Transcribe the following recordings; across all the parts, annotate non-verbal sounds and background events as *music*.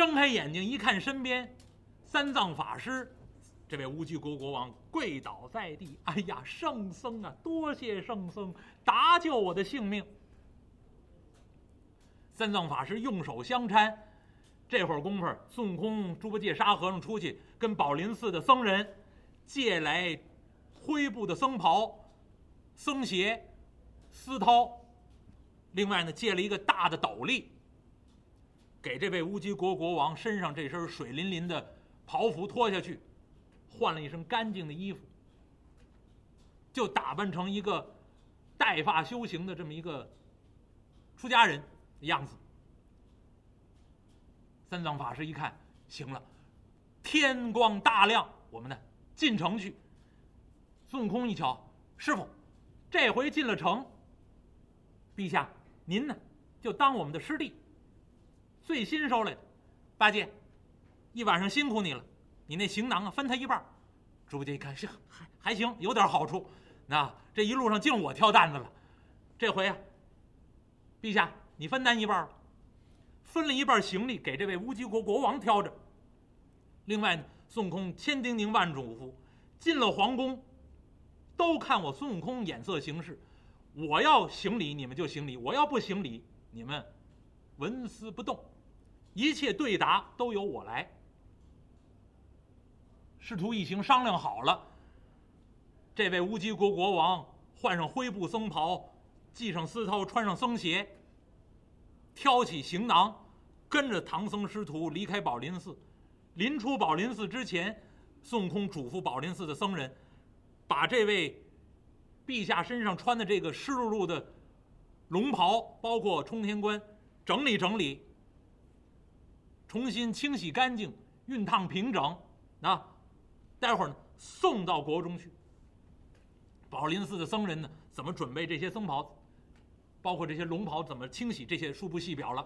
睁开眼睛一看，身边三藏法师，这位乌鸡国国王跪倒在地。哎呀，圣僧啊，多谢圣僧搭救我的性命。三藏法师用手相搀。这会儿功夫，孙悟空、猪八戒、沙和尚出去跟宝林寺的僧人借来灰布的僧袍、僧鞋、丝绦，另外呢，借了一个大的斗笠。给这位乌鸡国国王身上这身水淋淋的袍服脱下去，换了一身干净的衣服，就打扮成一个带发修行的这么一个出家人的样子。三藏法师一看，行了，天光大亮，我们呢进城去。孙悟空一瞧，师傅，这回进了城，陛下您呢就当我们的师弟。最新收来的，八戒，一晚上辛苦你了。你那行囊啊，分他一半。猪八戒一看，是还还行，有点好处。那这一路上净我挑担子了。这回啊，陛下你分担一半分了一半行李给这位乌鸡国国王挑着。另外呢，孙悟空千叮咛万嘱咐，进了皇宫，都看我孙悟空眼色行事。我要行礼，你们就行礼；我要不行礼，你们纹丝不动。一切对答都由我来。师徒一行商量好了，这位乌鸡国国王换上灰布僧袍，系上丝绦，穿上僧鞋，挑起行囊，跟着唐僧师徒离开宝林寺。临出宝林寺之前，孙悟空嘱咐宝林寺的僧人，把这位陛下身上穿的这个湿漉漉的龙袍，包括冲天冠，整理整理。重新清洗干净，熨烫平整，啊，待会儿呢送到国中去。宝林寺的僧人呢，怎么准备这些僧袍，包括这些龙袍怎么清洗，这些书不细表了。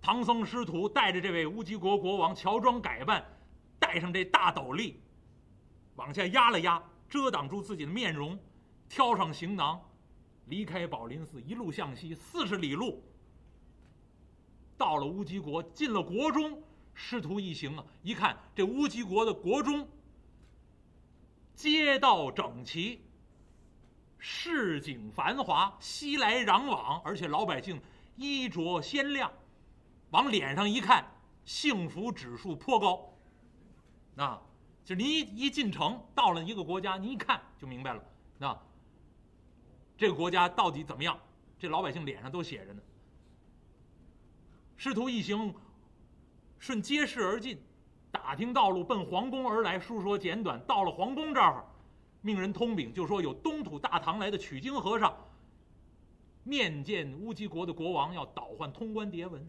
唐僧师徒带着这位乌鸡国国王乔装改扮，戴上这大斗笠，往下压了压，遮挡住自己的面容，挑上行囊，离开宝林寺，一路向西四十里路。到了乌鸡国，进了国中，师徒一行啊，一看这乌鸡国的国中，街道整齐，市井繁华，熙来攘往，而且老百姓衣着鲜亮，往脸上一看，幸福指数颇高。那，就你一进城，到了一个国家，你一看就明白了，那这个国家到底怎么样？这老百姓脸上都写着呢。师徒一行顺街市而进，打听道路，奔皇宫而来。书说简短，到了皇宫这儿，命人通禀，就说有东土大唐来的取经和尚面见乌鸡国的国王，要倒换通关牒文。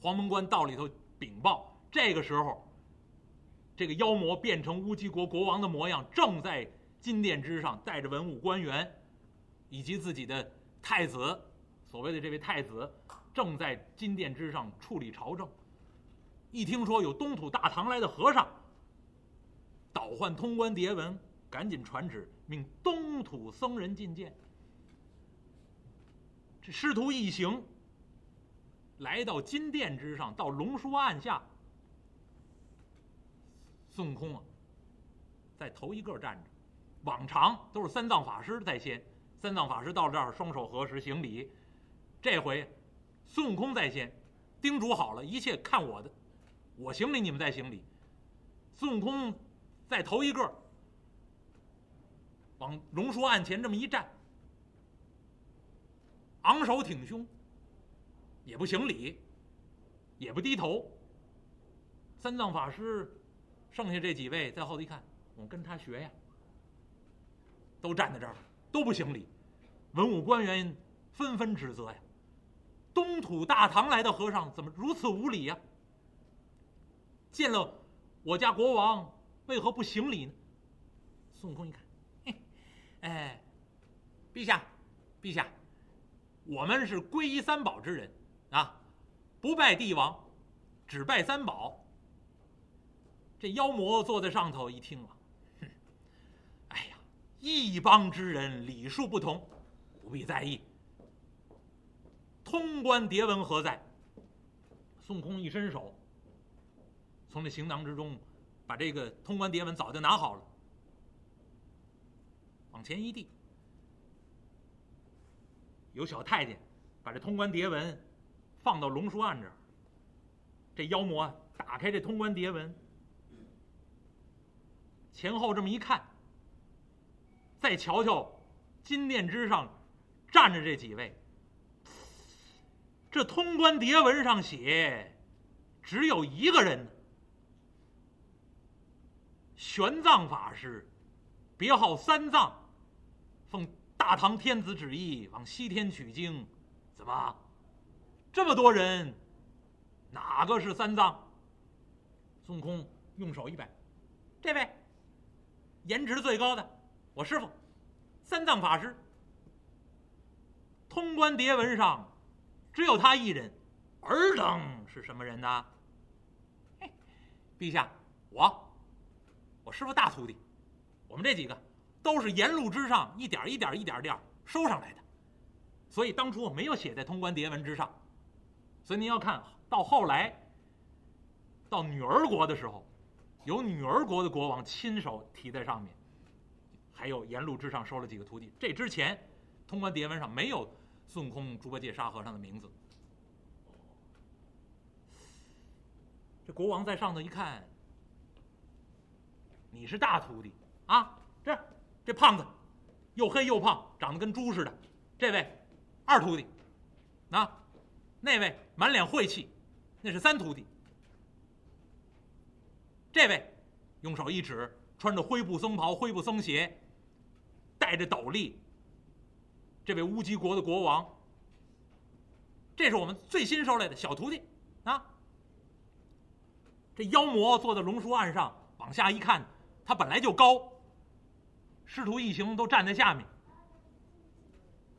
黄门官到里头禀报，这个时候，这个妖魔变成乌鸡国国王的模样，正在金殿之上，带着文武官员以及自己的太子。所谓的这位太子正在金殿之上处理朝政，一听说有东土大唐来的和尚倒换通关牒文，赶紧传旨命东土僧人觐见。这师徒一行来到金殿之上，到龙书案下，孙悟空啊，在头一个站着，往常都是三藏法师在先，三藏法师到这儿双手合十行礼。这回，孙悟空在先，叮嘱好了，一切看我的，我行礼，你们再行礼。孙悟空在头一个，往龙书案前这么一站，昂首挺胸，也不行礼，也不低头。三藏法师，剩下这几位在后头一看，我跟他学呀，都站在这儿，都不行礼。文武官员纷纷指责呀。东土大唐来的和尚怎么如此无礼呀？见了我家国王，为何不行礼呢？孙悟空一看，嘿，*laughs* 哎，陛下，陛下，我们是皈依三宝之人啊，不拜帝王，只拜三宝。这妖魔坐在上头一听啊，哼，*laughs* 哎呀，一帮之人礼数不同，不必在意。通关牒文何在？孙悟空一伸手，从这行囊之中把这个通关牒文早就拿好了，往前一递，有小太监把这通关牒文放到龙书案这儿。这妖魔打开这通关牒文，前后这么一看，再瞧瞧金殿之上站着这几位。这通关牒文上写，只有一个人，玄奘法师，别号三藏，奉大唐天子旨意往西天取经，怎么，这么多人，哪个是三藏？孙悟空用手一摆，这位，颜值最高的，我师傅，三藏法师。通关牒文上。只有他一人，尔等是什么人呢？陛下，我，我师傅大徒弟，我们这几个都是沿路之上一点一点一点点收上来的，所以当初我没有写在通关牒文之上。所以您要看到后来，到女儿国的时候，有女儿国的国王亲手提在上面，还有沿路之上收了几个徒弟。这之前，通关牒文上没有。孙悟空、猪八戒、沙和尚的名字。这国王在上头一看，你是大徒弟啊！这这胖子，又黑又胖，长得跟猪似的。这位二徒弟，啊，那位满脸晦气，那是三徒弟。这位用手一指，穿着灰布僧袍、灰布僧鞋，戴着斗笠。这位乌鸡国的国王，这是我们最新收来的小徒弟啊。这妖魔坐在龙书案上，往下一看，他本来就高，师徒一行都站在下面。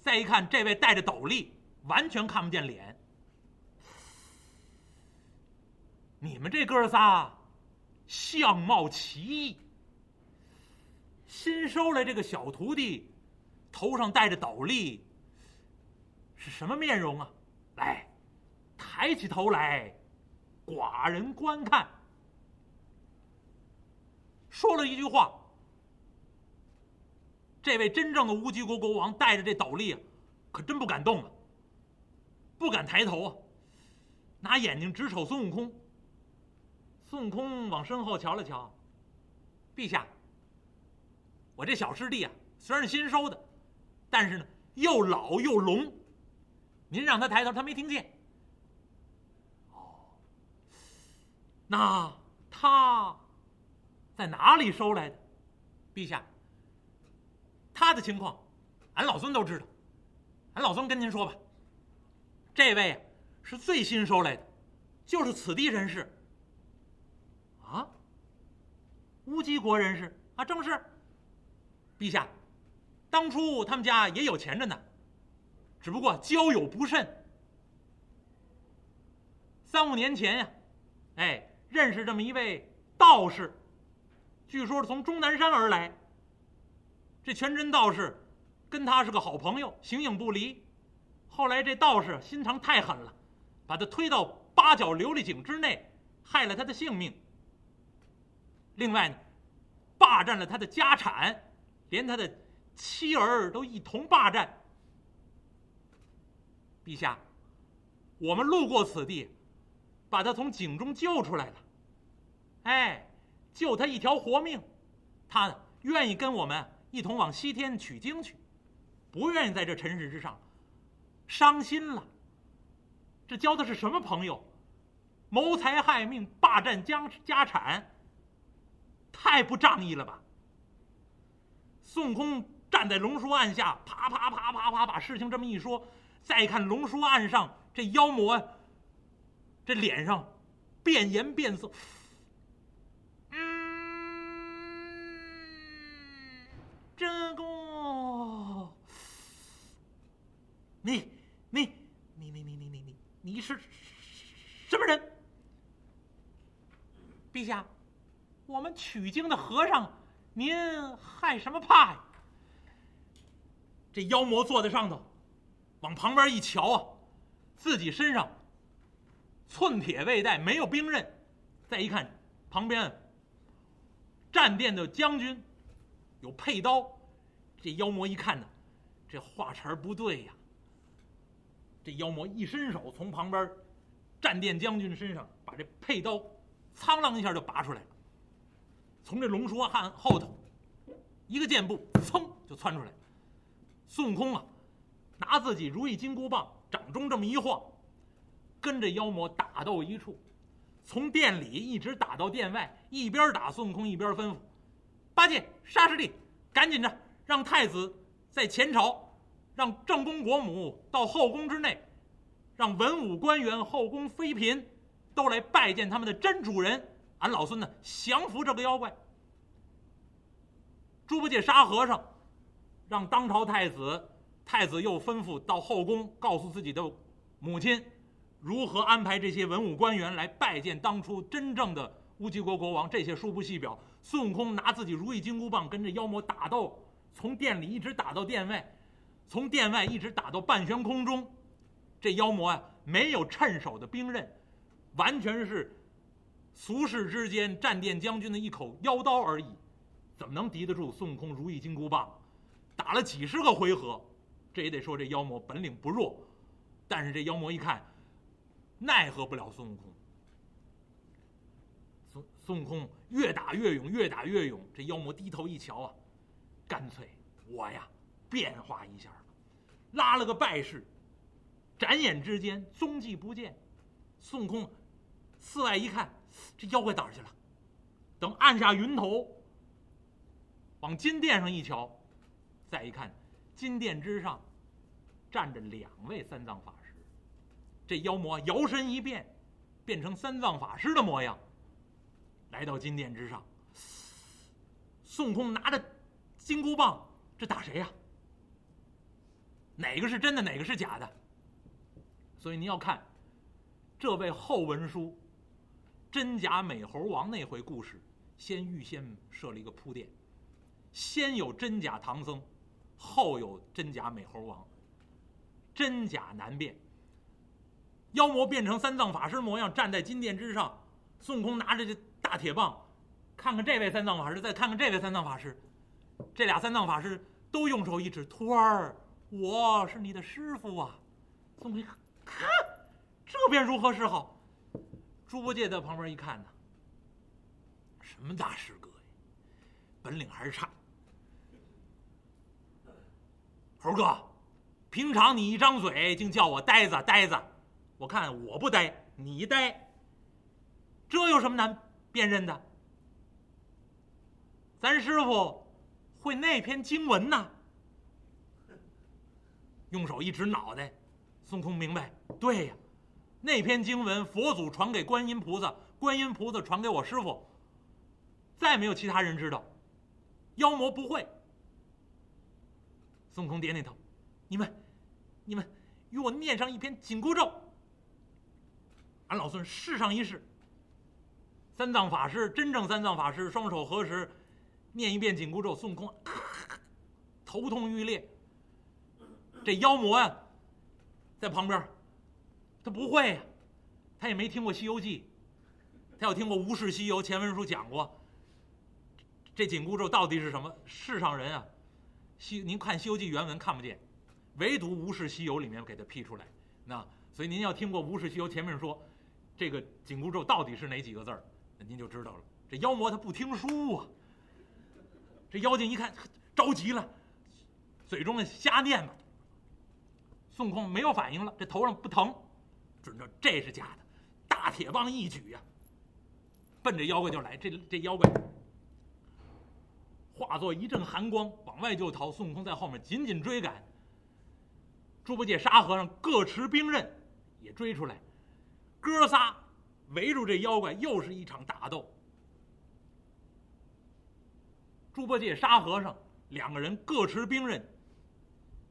再一看，这位戴着斗笠，完全看不见脸。你们这哥仨相貌奇异，新收来这个小徒弟。头上戴着斗笠，是什么面容啊？来，抬起头来，寡人观看。说了一句话，这位真正的乌鸡国国王戴着这斗笠，可真不敢动啊，不敢抬头啊，拿眼睛直瞅孙悟空。孙悟空往身后瞧了瞧，陛下，我这小师弟啊，虽然是新收的。但是呢，又老又聋，您让他抬头，他没听见。哦，那他在哪里收来的？陛下，他的情况，俺老孙都知道。俺老孙跟您说吧，这位啊是最新收来的，就是此地人士。啊，乌鸡国人士啊，正是。陛下。当初他们家也有钱着呢，只不过交友不慎。三五年前呀，哎，认识这么一位道士，据说是从终南山而来。这全真道士跟他是个好朋友，形影不离。后来这道士心肠太狠了，把他推到八角琉璃井之内，害了他的性命。另外呢，霸占了他的家产，连他的。妻儿都一同霸占。陛下，我们路过此地，把他从井中救出来了。哎，救他一条活命，他愿意跟我们一同往西天取经去，不愿意在这尘世之上伤心了。这交的是什么朋友？谋财害命，霸占家家产，太不仗义了吧！孙悟空。站在龙书案下，啪啪啪啪啪，把事情这么一说，再看龙书案上这妖魔，这脸上变颜变色，嗯，这个，你你你你你你你你你是什么人？陛下，我们取经的和尚，您害什么怕呀？这妖魔坐在上头，往旁边一瞧啊，自己身上寸铁未带，没有兵刃。再一看，旁边战殿的将军有佩刀。这妖魔一看呢，这话茬不对呀。这妖魔一伸手，从旁边战殿将军身上把这佩刀苍啷一下就拔出来了，从这龙书汉后头一个箭步，噌就窜出来。孙悟空啊，拿自己如意金箍棒掌中这么一晃，跟着妖魔打斗一处，从殿里一直打到殿外，一边打孙悟空一边吩咐：“八戒、沙师弟，赶紧着，让太子在前朝，让正宫国母到后宫之内，让文武官员、后宫妃嫔都来拜见他们的真主人。俺老孙呢，降服这个妖怪。”猪八戒、沙和尚。让当朝太子，太子又吩咐到后宫，告诉自己的母亲，如何安排这些文武官员来拜见当初真正的乌鸡国国王。这些书不细表。孙悟空拿自己如意金箍棒跟这妖魔打斗，从殿里一直打到殿外，从殿外一直打到半悬空中。这妖魔啊，没有趁手的兵刃，完全是俗世之间战殿将军的一口妖刀而已，怎么能敌得住孙悟空如意金箍棒？打了几十个回合，这也得说这妖魔本领不弱，但是这妖魔一看，奈何不了孙悟空。孙孙悟空越打越勇，越打越勇。这妖魔低头一瞧啊，干脆我呀变化一下吧，拉了个败势，眨眼之间踪迹不见。孙悟空四外一看，这妖怪哪儿去了？等按下云头，往金殿上一瞧。再一看，金殿之上站着两位三藏法师。这妖魔摇身一变，变成三藏法师的模样，来到金殿之上。孙悟空拿着金箍棒，这打谁呀？哪个是真的，哪个是假的？所以您要看这位后文书真假美猴王那回故事，先预先设了一个铺垫，先有真假唐僧。后有真假美猴王，真假难辨。妖魔变成三藏法师模样，站在金殿之上。孙悟空拿着这大铁棒，看看这位三藏法师，再看看这位三藏法师。这俩三藏法师都用手一指：“徒儿，我是你的师傅啊！”孙悟空一看，看这便如何是好？猪八戒在旁边一看呢，什么大师哥呀，本领还是差。猴哥，平常你一张嘴竟叫我呆子呆子，我看我不呆，你呆。这有什么难辨认的？咱师傅会那篇经文呢。用手一指脑袋，孙悟空明白，对呀，那篇经文佛祖传给观音菩萨，观音菩萨传给我师傅，再没有其他人知道，妖魔不会。孙悟空点点头：“你们，你们与我念上一篇紧箍咒。俺老孙试上一试。”三藏法师，真正三藏法师，双手合十，念一遍紧箍咒。孙悟空 *laughs* 头痛欲裂。这妖魔呀，在旁边，他不会呀，他也没听过《西游记》，他要听过《无事西游》前文书讲过。这紧箍咒到底是什么？世上人啊！西，您看《西游记》原文看不见，唯独《无事西游》里面给它批出来。那所以您要听过《无事西游》前面说，这个紧箍咒到底是哪几个字儿，那您就知道了。这妖魔他不听书啊，这妖精一看着急了，嘴中瞎念吧。孙悟空没有反应了，这头上不疼，准着这是假的，大铁棒一举呀，奔着妖怪就来。这这妖怪。化作一阵寒光，往外就逃。孙悟空在后面紧紧追赶。猪八戒、沙和尚各持兵刃，也追出来。哥仨围住这妖怪，又是一场打斗。猪八戒、沙和尚两个人各持兵刃，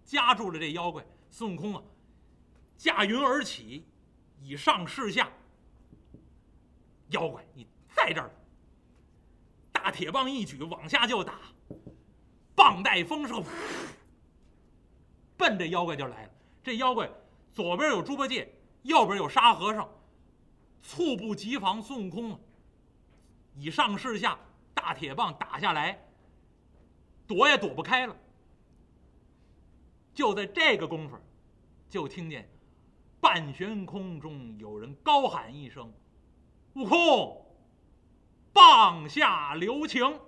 夹住了这妖怪。孙悟空啊，驾云而起，以上视下。妖怪，你在这儿。大铁棒一举，往下就打，棒带风射，奔这妖怪就来了。这妖怪左边有猪八戒，右边有沙和尚，猝不及防，孙悟空以上是下，大铁棒打下来，躲也躲不开了。就在这个功夫，就听见半悬空中有人高喊一声：“悟空，棒下留情！”